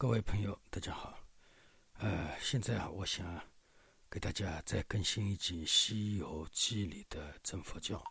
各位朋友，大家好。呃，现在啊，我想给大家再更新一集《西游记》里的真佛教。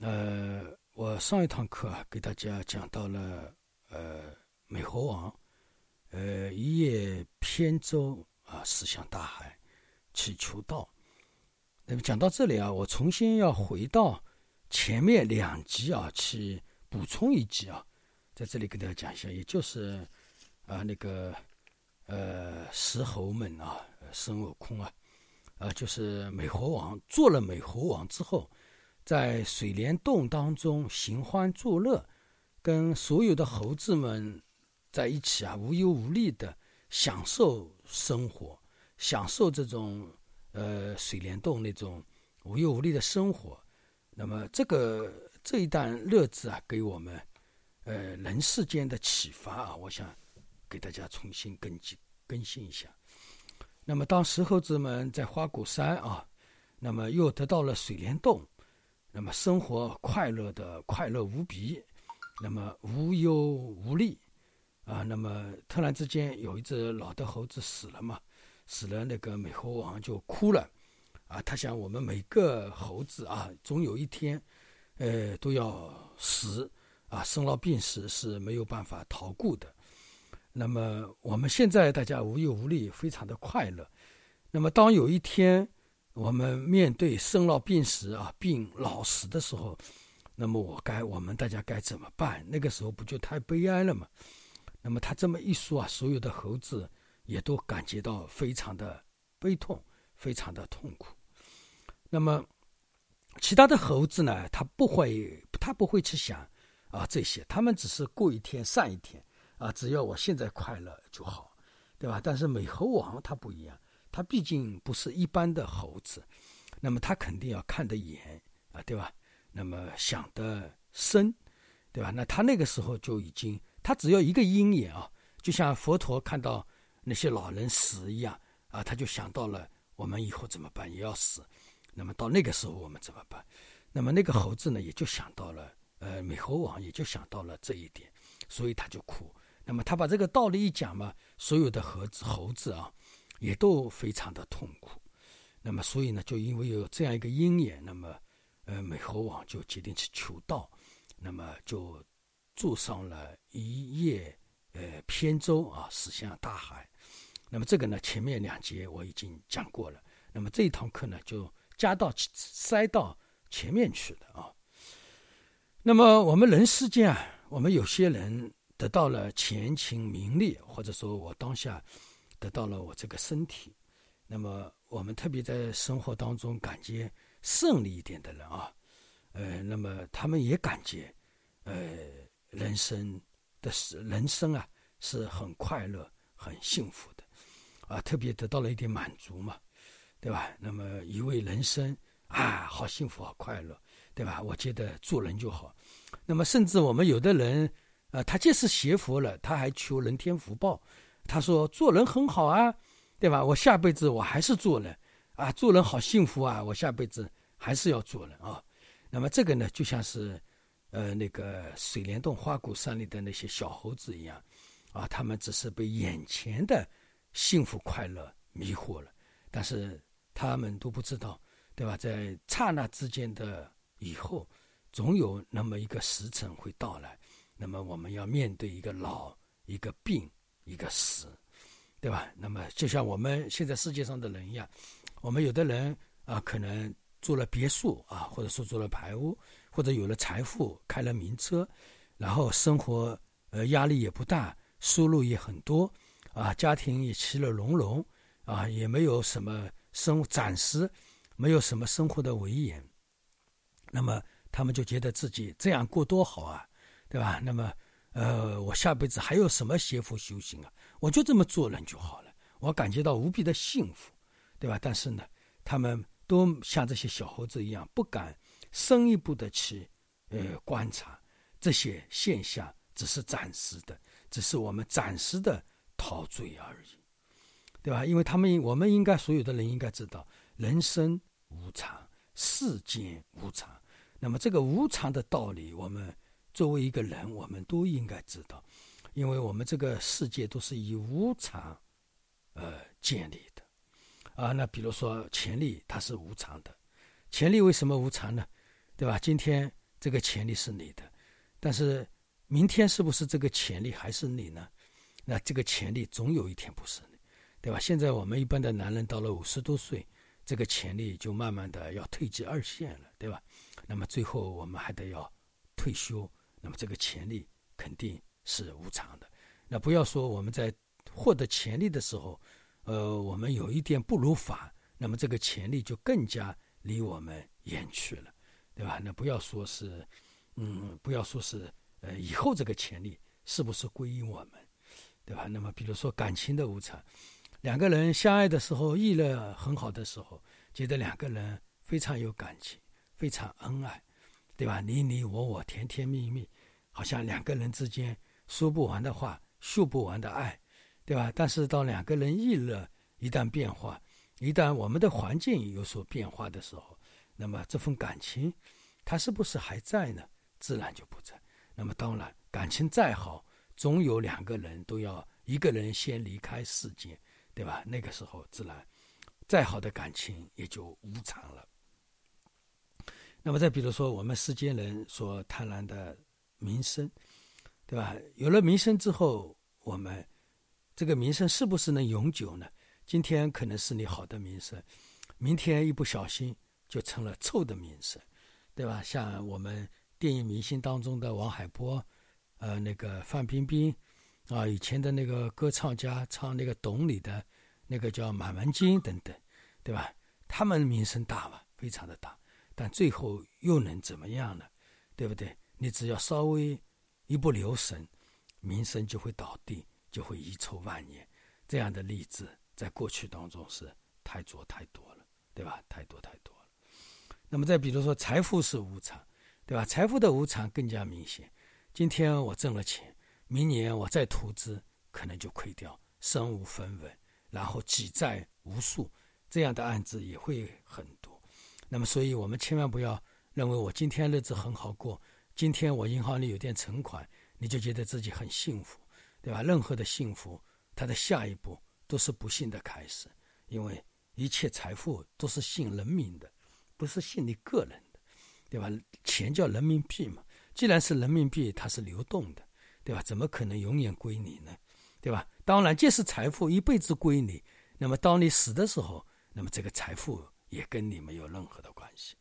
呃，我上一堂课啊，给大家讲到了呃，美猴王呃一叶扁舟啊，驶向大海去求道。那么讲到这里啊，我重新要回到前面两集啊，去补充一集啊，在这里给大家讲一下，也就是。啊，那个，呃，石猴们啊，孙悟空啊，啊，就是美猴王做了美猴王之后，在水帘洞当中寻欢作乐，跟所有的猴子们在一起啊，无忧无虑的享受生活，享受这种呃水帘洞那种无忧无虑的生活。那么这个这一段乐子啊，给我们呃人世间的启发啊，我想。给大家重新更新更新一下。那么，当石猴子们在花果山啊，那么又得到了水帘洞，那么生活快乐的快乐无比，那么无忧无虑啊。那么突然之间有一只老的猴子死了嘛，死了，那个美猴王就哭了啊。他想，我们每个猴子啊，总有一天，呃，都要死啊，生老病死是没有办法逃过的。那么我们现在大家无忧无虑，非常的快乐。那么当有一天我们面对生老病死啊，病老死的时候，那么我该我们大家该怎么办？那个时候不就太悲哀了吗？那么他这么一说啊，所有的猴子也都感觉到非常的悲痛，非常的痛苦。那么其他的猴子呢，他不会，他不会去想啊这些，他们只是过一天算一天。啊，只要我现在快乐就好，对吧？但是美猴王他不一样，他毕竟不是一般的猴子，那么他肯定要看得远啊，对吧？那么想得深，对吧？那他那个时候就已经，他只要一个鹰眼啊，就像佛陀看到那些老人死一样啊，他就想到了我们以后怎么办，也要死。那么到那个时候我们怎么办？那么那个猴子呢，也就想到了，呃，美猴王也就想到了这一点，所以他就哭。那么他把这个道理一讲嘛，所有的猴子猴子啊，也都非常的痛苦。那么所以呢，就因为有这样一个因缘，那么呃美猴王就决定去求道，那么就坐上了一叶呃扁舟啊，驶向大海。那么这个呢，前面两节我已经讲过了。那么这一堂课呢，就加到塞到前面去了啊。那么我们人世间啊，我们有些人。得到了前情名利，或者说我当下得到了我这个身体，那么我们特别在生活当中感觉胜利一点的人啊，呃，那么他们也感觉，呃，人生的是人生啊是很快乐、很幸福的，啊，特别得到了一点满足嘛，对吧？那么以为人生啊好幸福、好快乐，对吧？我觉得做人就好，那么甚至我们有的人。啊，他即使学佛了，他还求人天福报。他说做人很好啊，对吧？我下辈子我还是做人啊，做人好幸福啊，我下辈子还是要做人啊。那么这个呢，就像是，呃，那个水帘洞花果山里的那些小猴子一样，啊，他们只是被眼前的幸福快乐迷惑了，但是他们都不知道，对吧？在刹那之间的以后，总有那么一个时辰会到来。那么我们要面对一个老、一个病、一个死，对吧？那么就像我们现在世界上的人一样，我们有的人啊，可能住了别墅啊，或者说做了排屋，或者有了财富，开了名车，然后生活呃压力也不大，收入也很多啊，家庭也其乐融融啊，也没有什么生暂时没有什么生活的威严，那么他们就觉得自己这样过多好啊。对吧？那么，呃，我下辈子还有什么邪福修行啊？我就这么做人就好了，我感觉到无比的幸福，对吧？但是呢，他们都像这些小猴子一样，不敢深一步的去，呃，观察这些现象，只是暂时的，只是我们暂时的陶醉而已，对吧？因为他们，我们应该所有的人应该知道，人生无常，世间无常。那么这个无常的道理，我们。作为一个人，我们都应该知道，因为我们这个世界都是以无常，呃建立的，啊，那比如说潜力它是无常的，潜力为什么无常呢？对吧？今天这个潜力是你的，但是明天是不是这个潜力还是你呢？那这个潜力总有一天不是你，对吧？现在我们一般的男人到了五十多岁，这个潜力就慢慢的要退居二线了，对吧？那么最后我们还得要退休，那么这个潜力肯定是无常的。那不要说我们在获得潜力的时候，呃，我们有一点不如法，那么这个潜力就更加离我们远去了，对吧？那不要说是，嗯，不要说是，呃，以后这个潜力是不是归于我们？对吧？那么，比如说感情的无常，两个人相爱的时候，意乐很好的时候，觉得两个人非常有感情，非常恩爱，对吧？你你我我，甜甜蜜蜜，好像两个人之间说不完的话，诉不完的爱，对吧？但是到两个人意乐一旦变化，一旦我们的环境有所变化的时候，那么这份感情，它是不是还在呢？自然就不在。那么当然，感情再好。总有两个人都要一个人先离开世间，对吧？那个时候自然，再好的感情也就无常了。那么再比如说，我们世间人所贪婪的名声，对吧？有了名声之后，我们这个名声是不是能永久呢？今天可能是你好的名声，明天一不小心就成了臭的名声，对吧？像我们电影明星当中的王海波。呃，那个范冰冰，啊，以前的那个歌唱家，唱那个《懂你》的，那个叫满文金等等，对吧？他们名声大嘛，非常的大，但最后又能怎么样呢？对不对？你只要稍微一不留神，名声就会倒地，就会遗臭万年。这样的例子在过去当中是太多太多了，对吧？太多太多了。那么再比如说，财富是无常，对吧？财富的无常更加明显。今天我挣了钱，明年我再投资，可能就亏掉，身无分文，然后挤债无数，这样的案子也会很多。那么，所以我们千万不要认为我今天日子很好过，今天我银行里有点存款，你就觉得自己很幸福，对吧？任何的幸福，它的下一步都是不幸的开始，因为一切财富都是信人民的，不是信你个人的，对吧？钱叫人民币嘛。既然是人民币，它是流动的，对吧？怎么可能永远归你呢？对吧？当然，即使财富一辈子归你，那么当你死的时候，那么这个财富也跟你没有任何的关系。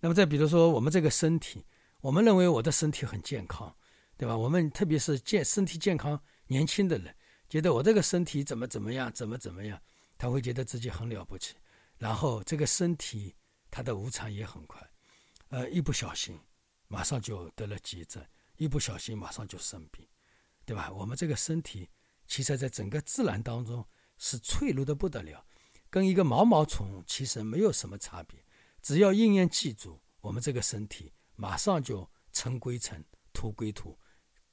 那么再比如说，我们这个身体，我们认为我的身体很健康，对吧？我们特别是健身体健康、年轻的人，觉得我这个身体怎么怎么样，怎么怎么样，他会觉得自己很了不起。然后这个身体它的无常也很快，呃，一不小心。马上就得了急症，一不小心马上就生病，对吧？我们这个身体，其实在整个自然当中是脆弱的不得了，跟一个毛毛虫其实没有什么差别。只要应验记住，我们这个身体马上就尘归尘，土归土，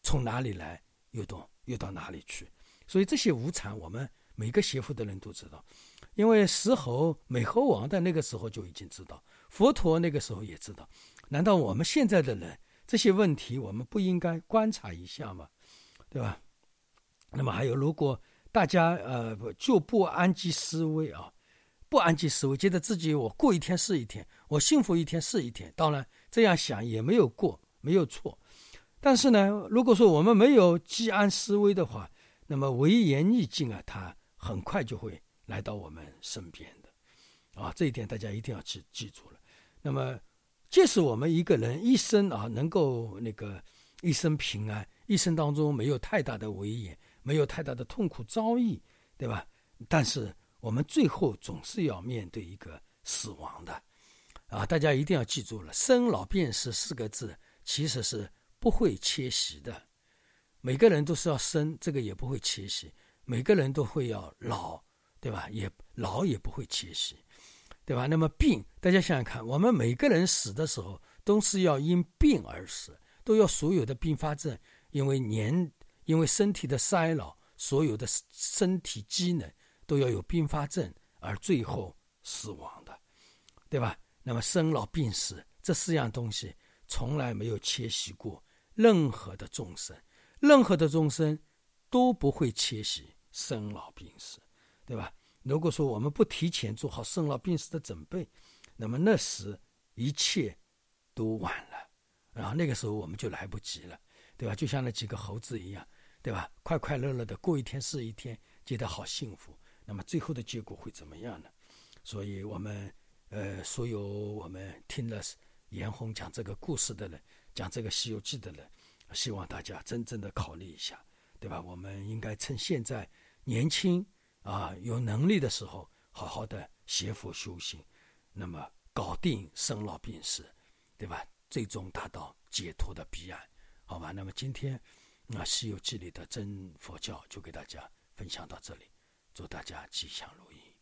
从哪里来又到又到哪里去。所以这些无常，我们每个学佛的人都知道，因为石猴美猴王的那个时候就已经知道，佛陀那个时候也知道。难道我们现在的人这些问题，我们不应该观察一下吗？对吧？那么还有，如果大家呃就不安居思危啊，不安居思危，觉得自己我过一天是一天，我幸福一天是一天。当然这样想也没有过，没有错。但是呢，如果说我们没有居安思危的话，那么危言逆境啊，它很快就会来到我们身边的啊。这一点大家一定要记记住了。那么。即使我们一个人一生啊，能够那个一生平安，一生当中没有太大的危险，没有太大的痛苦遭遇，对吧？但是我们最后总是要面对一个死亡的，啊，大家一定要记住了，“生老病死”四个字其实是不会缺席的。每个人都是要生，这个也不会缺席；每个人都会要老，对吧？也老也不会缺席。对吧？那么病，大家想想看，我们每个人死的时候都是要因病而死，都要所有的并发症，因为年，因为身体的衰老，所有的身体机能都要有并发症，而最后死亡的，对吧？那么生老病死这四样东西从来没有缺席过任何的众生，任何的众生都不会缺席生老病死，对吧？如果说我们不提前做好生老病死的准备，那么那时一切都晚了，然后那个时候我们就来不及了，对吧？就像那几个猴子一样，对吧？快快乐乐的过一天是一天，觉得好幸福。那么最后的结果会怎么样呢？所以，我们呃，所有我们听了严红讲这个故事的人，讲这个《西游记》的人，希望大家真正的考虑一下，对吧？我们应该趁现在年轻。啊，有能力的时候，好好的学佛修行，那么搞定生老病死，对吧？最终达到解脱的彼岸，好吧？那么今天啊，《西游记》里的真佛教就给大家分享到这里，祝大家吉祥如意。